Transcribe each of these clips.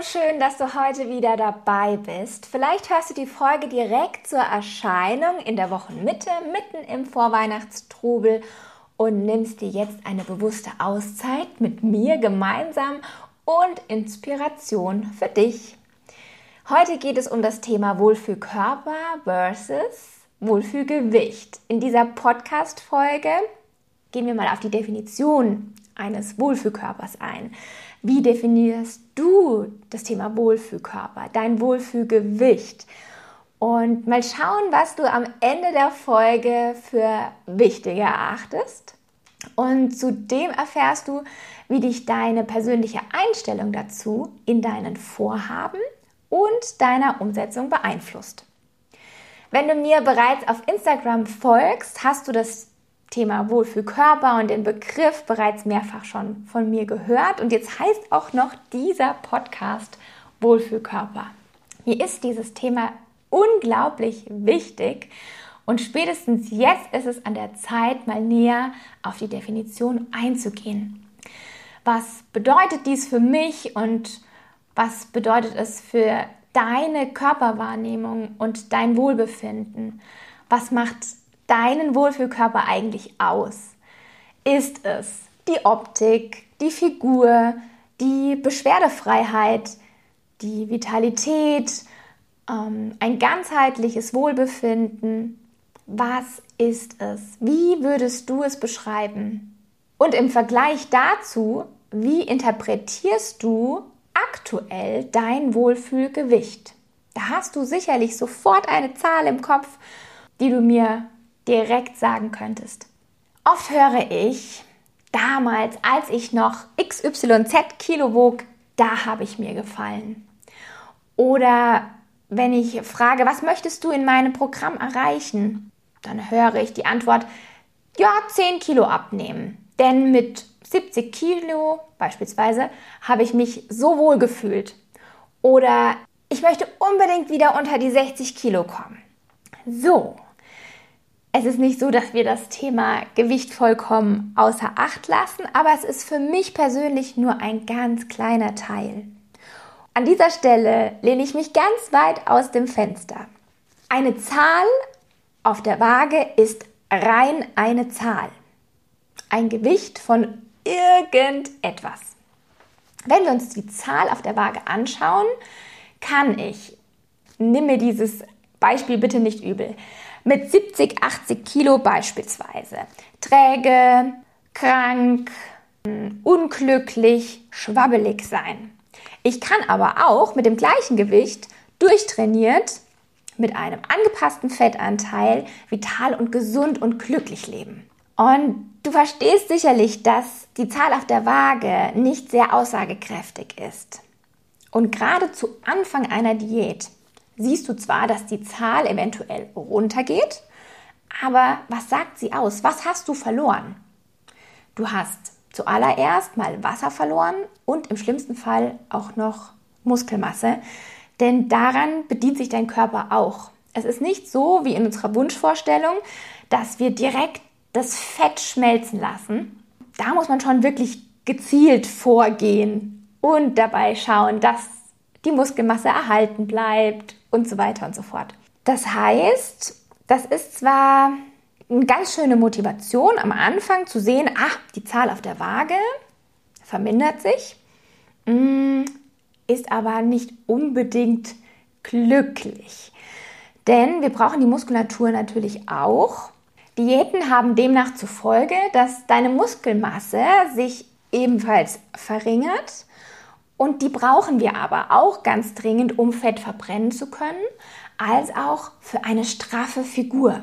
Schön, dass du heute wieder dabei bist. Vielleicht hörst du die Folge direkt zur Erscheinung in der Wochenmitte, mitten im Vorweihnachtstrubel und nimmst dir jetzt eine bewusste Auszeit mit mir gemeinsam und Inspiration für dich. Heute geht es um das Thema Wohlfühlkörper versus Wohlfühlgewicht. In dieser Podcast-Folge gehen wir mal auf die Definition eines Wohlfühlkörpers ein. Wie definierst du das Thema Wohlfühlkörper, dein Wohlfühlgewicht? Und mal schauen, was du am Ende der Folge für wichtig erachtest. Und zudem erfährst du, wie dich deine persönliche Einstellung dazu in deinen Vorhaben und deiner Umsetzung beeinflusst. Wenn du mir bereits auf Instagram folgst, hast du das Thema Wohlfühlkörper und den Begriff bereits mehrfach schon von mir gehört. Und jetzt heißt auch noch dieser Podcast Wohlfühlkörper. Mir ist dieses Thema unglaublich wichtig und spätestens jetzt ist es an der Zeit, mal näher auf die Definition einzugehen. Was bedeutet dies für mich und was bedeutet es für deine Körperwahrnehmung und dein Wohlbefinden? Was macht deinen Wohlfühlkörper eigentlich aus? Ist es die Optik, die Figur, die Beschwerdefreiheit, die Vitalität, ähm, ein ganzheitliches Wohlbefinden? Was ist es? Wie würdest du es beschreiben? Und im Vergleich dazu, wie interpretierst du aktuell dein Wohlfühlgewicht? Da hast du sicherlich sofort eine Zahl im Kopf, die du mir direkt sagen könntest. Oft höre ich, damals, als ich noch XYZ Kilo wog, da habe ich mir gefallen. Oder wenn ich frage, was möchtest du in meinem Programm erreichen? Dann höre ich die Antwort, ja, 10 Kilo abnehmen. Denn mit 70 Kilo beispielsweise habe ich mich so wohl gefühlt. Oder ich möchte unbedingt wieder unter die 60 Kilo kommen. So, es ist nicht so, dass wir das Thema Gewicht vollkommen außer Acht lassen, aber es ist für mich persönlich nur ein ganz kleiner Teil. An dieser Stelle lehne ich mich ganz weit aus dem Fenster. Eine Zahl auf der Waage ist rein eine Zahl. Ein Gewicht von irgendetwas. Wenn wir uns die Zahl auf der Waage anschauen, kann ich, nimm mir dieses Beispiel bitte nicht übel, mit 70, 80 Kilo beispielsweise. Träge, krank, unglücklich, schwabbelig sein. Ich kann aber auch mit dem gleichen Gewicht durchtrainiert mit einem angepassten Fettanteil vital und gesund und glücklich leben. Und du verstehst sicherlich, dass die Zahl auf der Waage nicht sehr aussagekräftig ist. Und gerade zu Anfang einer Diät siehst du zwar, dass die Zahl eventuell runtergeht, aber was sagt sie aus? Was hast du verloren? Du hast zuallererst mal Wasser verloren und im schlimmsten Fall auch noch Muskelmasse, denn daran bedient sich dein Körper auch. Es ist nicht so wie in unserer Wunschvorstellung, dass wir direkt das Fett schmelzen lassen. Da muss man schon wirklich gezielt vorgehen und dabei schauen, dass die Muskelmasse erhalten bleibt und so weiter und so fort. Das heißt, das ist zwar eine ganz schöne Motivation am Anfang zu sehen, ach, die Zahl auf der Waage vermindert sich, mm, ist aber nicht unbedingt glücklich. Denn wir brauchen die Muskulatur natürlich auch. Diäten haben demnach zur Folge, dass deine Muskelmasse sich ebenfalls verringert und die brauchen wir aber auch ganz dringend, um Fett verbrennen zu können, als auch für eine straffe Figur.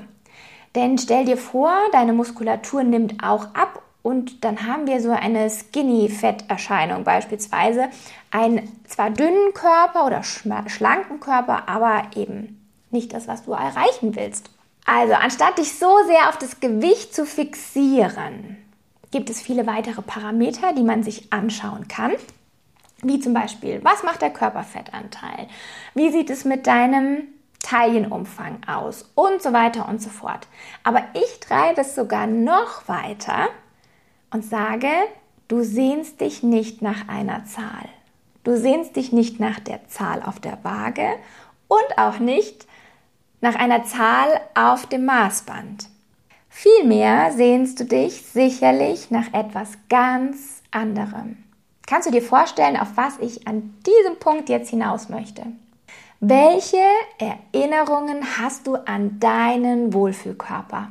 Denn stell dir vor, deine Muskulatur nimmt auch ab und dann haben wir so eine Skinny-Fett-Erscheinung beispielsweise. Einen zwar dünnen Körper oder schlanken Körper, aber eben nicht das, was du erreichen willst. Also, anstatt dich so sehr auf das Gewicht zu fixieren, gibt es viele weitere Parameter, die man sich anschauen kann. Wie zum Beispiel, was macht der Körperfettanteil? Wie sieht es mit deinem Taillenumfang aus? Und so weiter und so fort. Aber ich treibe es sogar noch weiter und sage, du sehnst dich nicht nach einer Zahl. Du sehnst dich nicht nach der Zahl auf der Waage und auch nicht nach einer Zahl auf dem Maßband. Vielmehr sehnst du dich sicherlich nach etwas ganz anderem. Kannst du dir vorstellen, auf was ich an diesem Punkt jetzt hinaus möchte? Welche Erinnerungen hast du an deinen Wohlfühlkörper?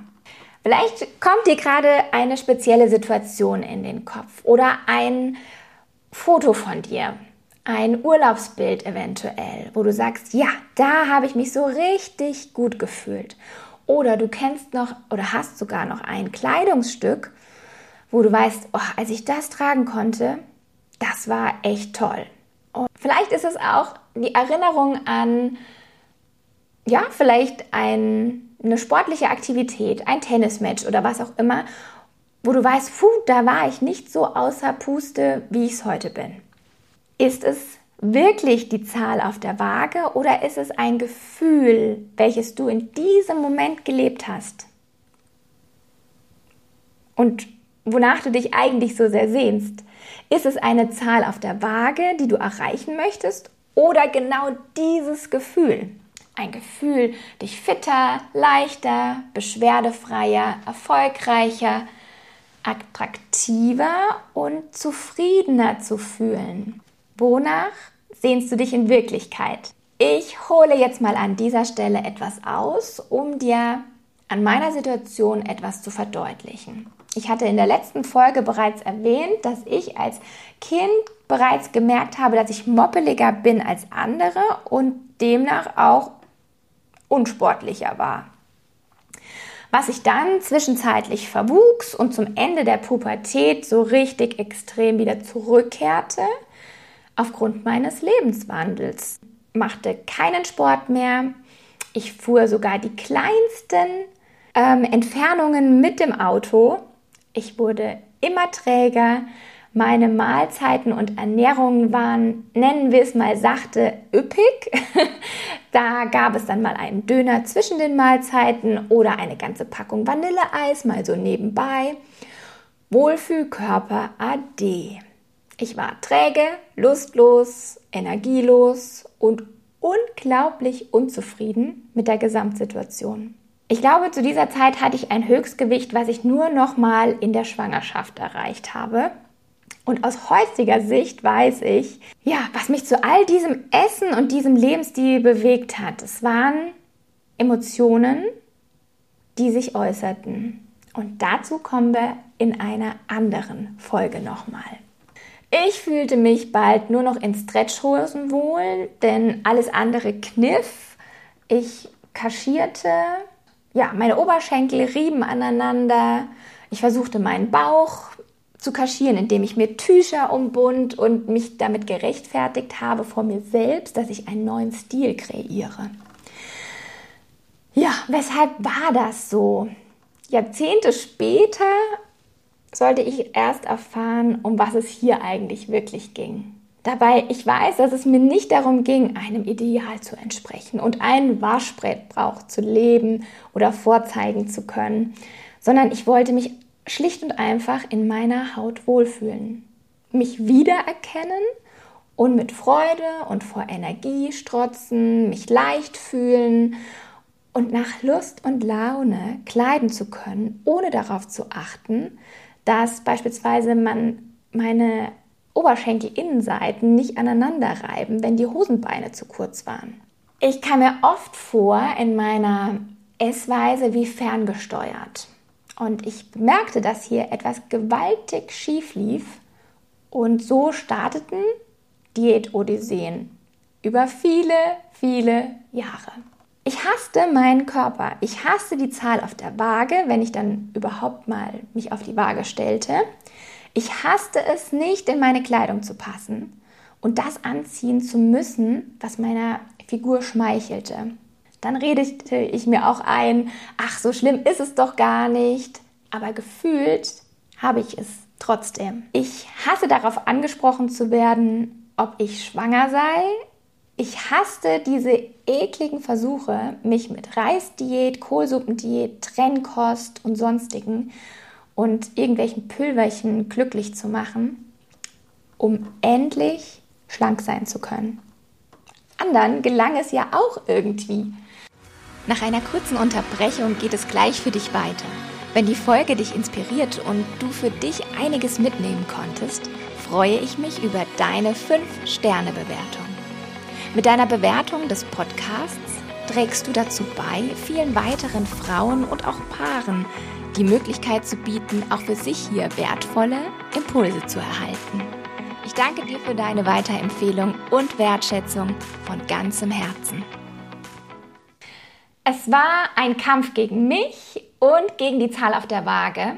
Vielleicht kommt dir gerade eine spezielle Situation in den Kopf oder ein Foto von dir, ein Urlaubsbild eventuell, wo du sagst, ja, da habe ich mich so richtig gut gefühlt. Oder du kennst noch oder hast sogar noch ein Kleidungsstück, wo du weißt, oh, als ich das tragen konnte, das war echt toll. Und vielleicht ist es auch die Erinnerung an, ja, vielleicht ein eine sportliche Aktivität, ein Tennismatch oder was auch immer, wo du weißt, puh, da war ich nicht so außer Puste, wie ich es heute bin. Ist es wirklich die Zahl auf der Waage oder ist es ein Gefühl, welches du in diesem Moment gelebt hast? Und wonach du dich eigentlich so sehr sehnst? Ist es eine Zahl auf der Waage, die du erreichen möchtest oder genau dieses Gefühl? Ein Gefühl, dich fitter, leichter, beschwerdefreier, erfolgreicher, attraktiver und zufriedener zu fühlen. Wonach sehnst du dich in Wirklichkeit? Ich hole jetzt mal an dieser Stelle etwas aus, um dir an meiner Situation etwas zu verdeutlichen. Ich hatte in der letzten Folge bereits erwähnt, dass ich als Kind bereits gemerkt habe, dass ich moppeliger bin als andere und demnach auch unsportlicher war. Was sich dann zwischenzeitlich verwuchs und zum Ende der Pubertät so richtig extrem wieder zurückkehrte, aufgrund meines Lebenswandels. Machte keinen Sport mehr. Ich fuhr sogar die kleinsten ähm, Entfernungen mit dem Auto. Ich wurde immer träger. Meine Mahlzeiten und Ernährungen waren, nennen wir es mal sachte, üppig. Da gab es dann mal einen Döner zwischen den Mahlzeiten oder eine ganze Packung Vanilleeis mal so nebenbei. Wohlfühlkörper AD. Ich war träge, lustlos, energielos und unglaublich unzufrieden mit der Gesamtsituation. Ich glaube, zu dieser Zeit hatte ich ein Höchstgewicht, was ich nur noch mal in der Schwangerschaft erreicht habe. Und aus heutiger Sicht weiß ich, ja, was mich zu all diesem Essen und diesem Lebensstil bewegt hat. Es waren Emotionen, die sich äußerten. Und dazu kommen wir in einer anderen Folge nochmal. Ich fühlte mich bald nur noch in Stretchhosen wohl, denn alles andere kniff. Ich kaschierte, ja, meine Oberschenkel rieben aneinander. Ich versuchte meinen Bauch zu kaschieren, indem ich mir Tücher umbund und mich damit gerechtfertigt habe vor mir selbst, dass ich einen neuen Stil kreiere. Ja, weshalb war das so? Jahrzehnte später sollte ich erst erfahren, um was es hier eigentlich wirklich ging. Dabei, ich weiß, dass es mir nicht darum ging, einem Ideal zu entsprechen und ein Waschbrettbrauch zu leben oder vorzeigen zu können, sondern ich wollte mich schlicht und einfach in meiner Haut wohlfühlen, mich wiedererkennen und mit Freude und vor Energie strotzen, mich leicht fühlen und nach Lust und Laune kleiden zu können, ohne darauf zu achten, dass beispielsweise man meine Oberschenkelinnenseiten nicht aneinander reiben, wenn die Hosenbeine zu kurz waren. Ich kam mir oft vor in meiner Essweise wie ferngesteuert. Und ich bemerkte, dass hier etwas gewaltig schief lief. Und so starteten Diät-Odysseen über viele, viele Jahre. Ich hasste meinen Körper. Ich hasste die Zahl auf der Waage, wenn ich dann überhaupt mal mich auf die Waage stellte. Ich hasste es nicht, in meine Kleidung zu passen und das anziehen zu müssen, was meiner Figur schmeichelte. Dann redete ich mir auch ein, ach, so schlimm ist es doch gar nicht. Aber gefühlt habe ich es trotzdem. Ich hasse darauf angesprochen zu werden, ob ich schwanger sei. Ich hasste diese ekligen Versuche, mich mit Reisdiät, Kohlsuppendiät, Trennkost und sonstigen und irgendwelchen Pülverchen glücklich zu machen, um endlich schlank sein zu können. Anderen gelang es ja auch irgendwie. Nach einer kurzen Unterbrechung geht es gleich für dich weiter. Wenn die Folge dich inspiriert und du für dich einiges mitnehmen konntest, freue ich mich über deine 5-Sterne-Bewertung. Mit deiner Bewertung des Podcasts trägst du dazu bei, vielen weiteren Frauen und auch Paaren die Möglichkeit zu bieten, auch für sich hier wertvolle Impulse zu erhalten. Ich danke dir für deine Weiterempfehlung und Wertschätzung von ganzem Herzen. Es war ein Kampf gegen mich und gegen die Zahl auf der Waage.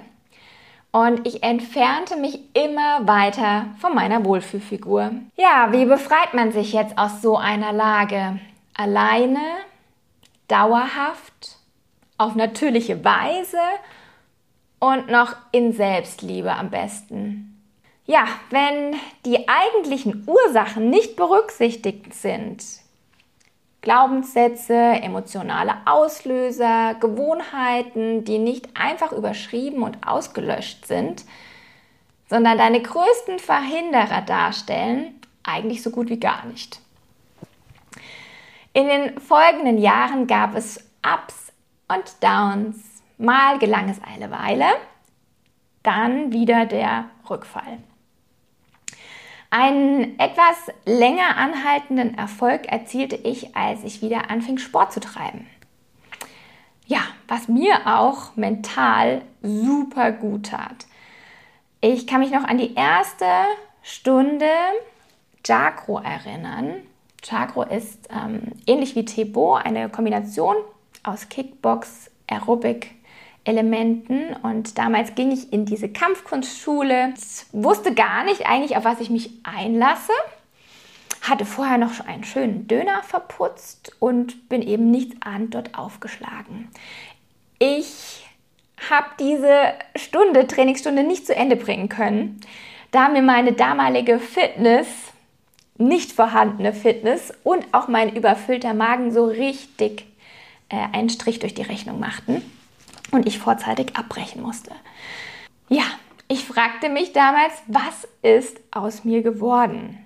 Und ich entfernte mich immer weiter von meiner Wohlfühlfigur. Ja, wie befreit man sich jetzt aus so einer Lage? Alleine, dauerhaft, auf natürliche Weise und noch in Selbstliebe am besten. Ja, wenn die eigentlichen Ursachen nicht berücksichtigt sind, Glaubenssätze, emotionale Auslöser, Gewohnheiten, die nicht einfach überschrieben und ausgelöscht sind, sondern deine größten Verhinderer darstellen, eigentlich so gut wie gar nicht. In den folgenden Jahren gab es Ups und Downs. Mal gelang es eine Weile, dann wieder der Rückfall. Einen etwas länger anhaltenden Erfolg erzielte ich, als ich wieder anfing, Sport zu treiben. Ja, was mir auch mental super gut tat. Ich kann mich noch an die erste Stunde Chakro erinnern. Chakro ist ähm, ähnlich wie Tebo eine Kombination aus Kickbox, Aerobic, Elementen. Und damals ging ich in diese Kampfkunstschule, wusste gar nicht eigentlich, auf was ich mich einlasse, hatte vorher noch einen schönen Döner verputzt und bin eben nichts an dort aufgeschlagen. Ich habe diese Stunde, Trainingsstunde nicht zu Ende bringen können, da mir meine damalige Fitness, nicht vorhandene Fitness und auch mein überfüllter Magen so richtig äh, einen Strich durch die Rechnung machten und ich vorzeitig abbrechen musste. Ja, ich fragte mich damals, was ist aus mir geworden?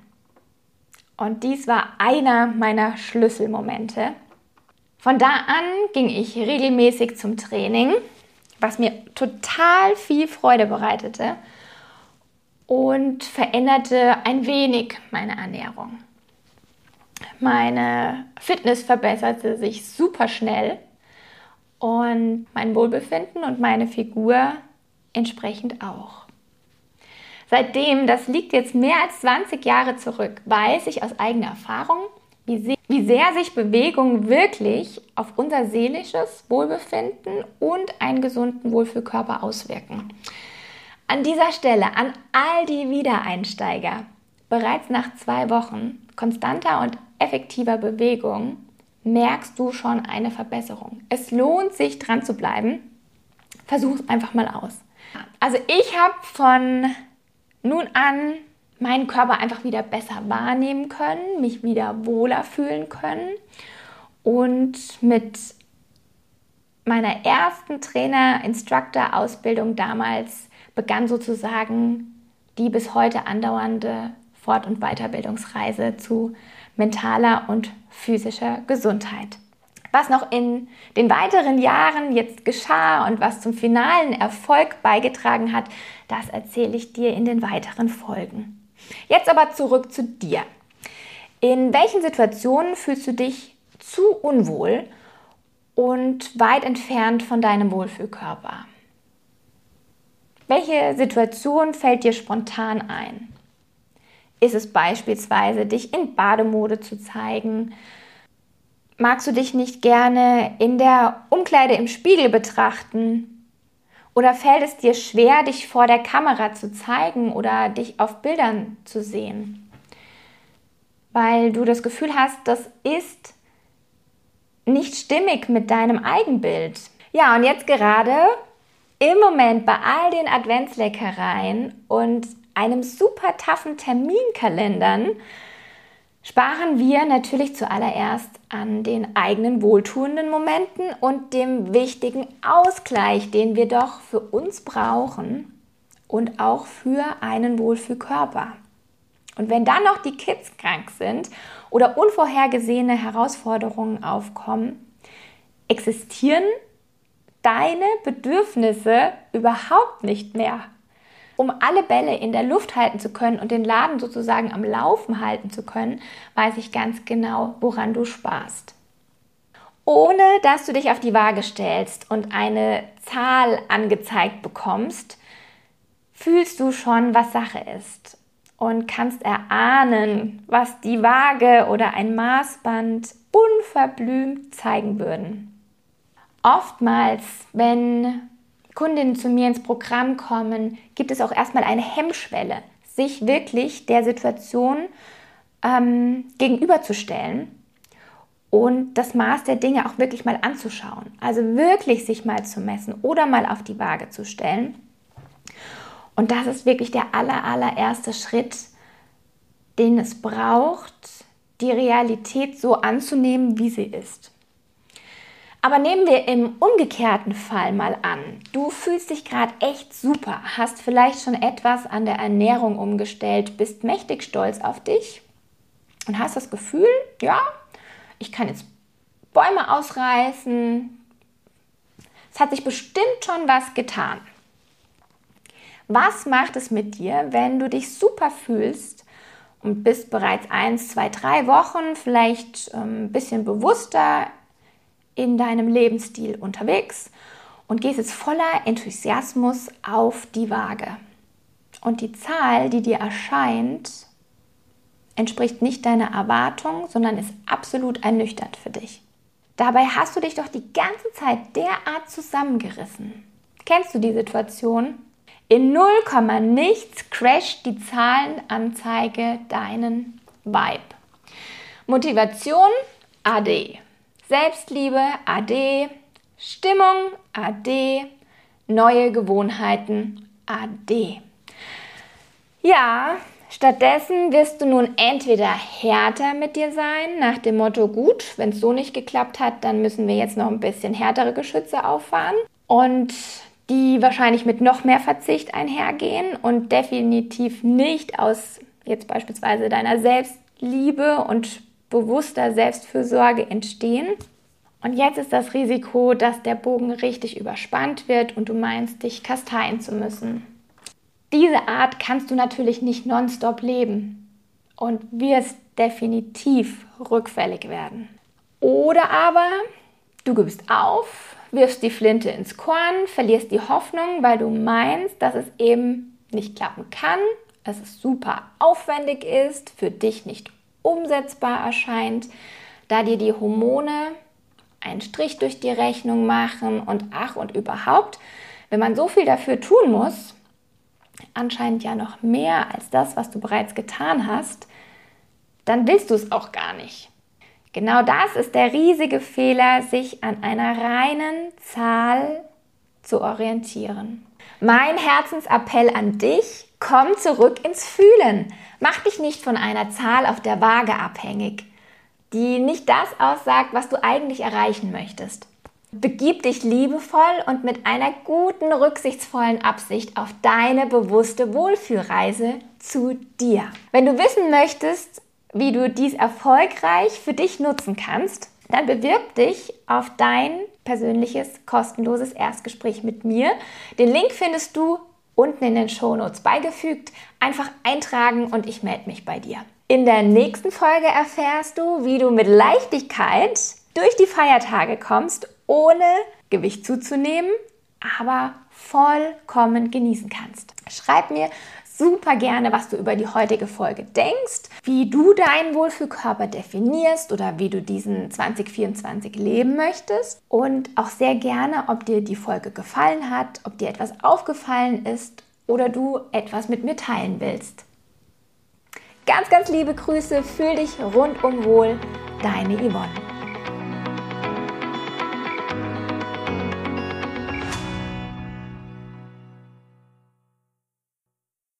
Und dies war einer meiner Schlüsselmomente. Von da an ging ich regelmäßig zum Training, was mir total viel Freude bereitete und veränderte ein wenig meine Ernährung. Meine Fitness verbesserte sich super schnell und mein Wohlbefinden und meine Figur entsprechend auch. Seitdem, das liegt jetzt mehr als 20 Jahre zurück, weiß ich aus eigener Erfahrung, wie sehr, sich Bewegung wirklich auf unser seelisches Wohlbefinden und einen gesunden Wohlfühlkörper auswirken. An dieser Stelle an all die Wiedereinsteiger, bereits nach zwei Wochen konstanter und effektiver Bewegung merkst du schon eine Verbesserung. Es lohnt sich dran zu bleiben. Versuch es einfach mal aus. Also ich habe von nun an meinen Körper einfach wieder besser wahrnehmen können, mich wieder wohler fühlen können und mit meiner ersten Trainer-Instructor-Ausbildung damals begann sozusagen die bis heute andauernde Fort- und Weiterbildungsreise zu mentaler und physischer Gesundheit. Was noch in den weiteren Jahren jetzt geschah und was zum finalen Erfolg beigetragen hat, das erzähle ich dir in den weiteren Folgen. Jetzt aber zurück zu dir. In welchen Situationen fühlst du dich zu unwohl und weit entfernt von deinem Wohlfühlkörper? Welche Situation fällt dir spontan ein? Ist es beispielsweise, dich in Bademode zu zeigen, Magst du dich nicht gerne in der Umkleide im Spiegel betrachten? Oder fällt es dir schwer, dich vor der Kamera zu zeigen oder dich auf Bildern zu sehen? Weil du das Gefühl hast, das ist nicht stimmig mit deinem Eigenbild. Ja, und jetzt gerade im Moment bei all den Adventsleckereien und einem super taffen Terminkalendern sparen wir natürlich zuallererst an den eigenen wohltuenden Momenten und dem wichtigen Ausgleich, den wir doch für uns brauchen und auch für einen Wohlfühlkörper. Und wenn dann noch die Kids krank sind oder unvorhergesehene Herausforderungen aufkommen, existieren deine Bedürfnisse überhaupt nicht mehr um alle Bälle in der Luft halten zu können und den Laden sozusagen am Laufen halten zu können, weiß ich ganz genau, woran du sparst. Ohne dass du dich auf die Waage stellst und eine Zahl angezeigt bekommst, fühlst du schon, was Sache ist und kannst erahnen, was die Waage oder ein Maßband unverblümt zeigen würden. Oftmals, wenn Kundinnen zu mir ins Programm kommen, gibt es auch erstmal eine Hemmschwelle, sich wirklich der Situation ähm, gegenüberzustellen und das Maß der Dinge auch wirklich mal anzuschauen. Also wirklich sich mal zu messen oder mal auf die Waage zu stellen. Und das ist wirklich der aller, allererste Schritt, den es braucht, die Realität so anzunehmen, wie sie ist. Aber nehmen wir im umgekehrten Fall mal an. Du fühlst dich gerade echt super, hast vielleicht schon etwas an der Ernährung umgestellt, bist mächtig stolz auf dich und hast das Gefühl, ja, ich kann jetzt Bäume ausreißen. Es hat sich bestimmt schon was getan. Was macht es mit dir, wenn du dich super fühlst und bist bereits eins, zwei, drei Wochen vielleicht ähm, ein bisschen bewusster in deinem Lebensstil unterwegs und gehst jetzt voller Enthusiasmus auf die Waage. Und die Zahl, die dir erscheint, entspricht nicht deiner Erwartung, sondern ist absolut ernüchternd für dich. Dabei hast du dich doch die ganze Zeit derart zusammengerissen. Kennst du die Situation? In 0, nichts crasht die Zahlenanzeige deinen Vibe. Motivation AD. Selbstliebe, AD, Stimmung, AD, neue Gewohnheiten, AD. Ja, stattdessen wirst du nun entweder härter mit dir sein, nach dem Motto, gut, wenn es so nicht geklappt hat, dann müssen wir jetzt noch ein bisschen härtere Geschütze auffahren und die wahrscheinlich mit noch mehr Verzicht einhergehen und definitiv nicht aus jetzt beispielsweise deiner Selbstliebe und bewusster Selbstfürsorge entstehen. Und jetzt ist das Risiko, dass der Bogen richtig überspannt wird und du meinst, dich kasteien zu müssen. Diese Art kannst du natürlich nicht nonstop leben und wirst definitiv rückfällig werden. Oder aber du gibst auf, wirfst die Flinte ins Korn, verlierst die Hoffnung, weil du meinst, dass es eben nicht klappen kann, dass es super aufwendig ist, für dich nicht umsetzbar erscheint, da dir die Hormone einen Strich durch die Rechnung machen und ach und überhaupt, wenn man so viel dafür tun muss, anscheinend ja noch mehr als das, was du bereits getan hast, dann willst du es auch gar nicht. Genau das ist der riesige Fehler, sich an einer reinen Zahl zu orientieren. Mein Herzensappell an dich, komm zurück ins Fühlen. Mach dich nicht von einer Zahl auf der Waage abhängig, die nicht das aussagt, was du eigentlich erreichen möchtest. Begib dich liebevoll und mit einer guten, rücksichtsvollen Absicht auf deine bewusste Wohlfühlreise zu dir. Wenn du wissen möchtest, wie du dies erfolgreich für dich nutzen kannst, dann bewirb dich auf dein persönliches kostenloses Erstgespräch mit mir. Den Link findest du unten in den Shownotes beigefügt. Einfach eintragen und ich melde mich bei dir. In der nächsten Folge erfährst du, wie du mit Leichtigkeit durch die Feiertage kommst, ohne Gewicht zuzunehmen, aber vollkommen genießen kannst. Schreib mir super gerne, was du über die heutige Folge denkst, wie du deinen Wohlfühlkörper definierst oder wie du diesen 2024 leben möchtest. Und auch sehr gerne, ob dir die Folge gefallen hat, ob dir etwas aufgefallen ist oder du etwas mit mir teilen willst. Ganz, ganz liebe Grüße, fühl dich rundum wohl, deine Yvonne.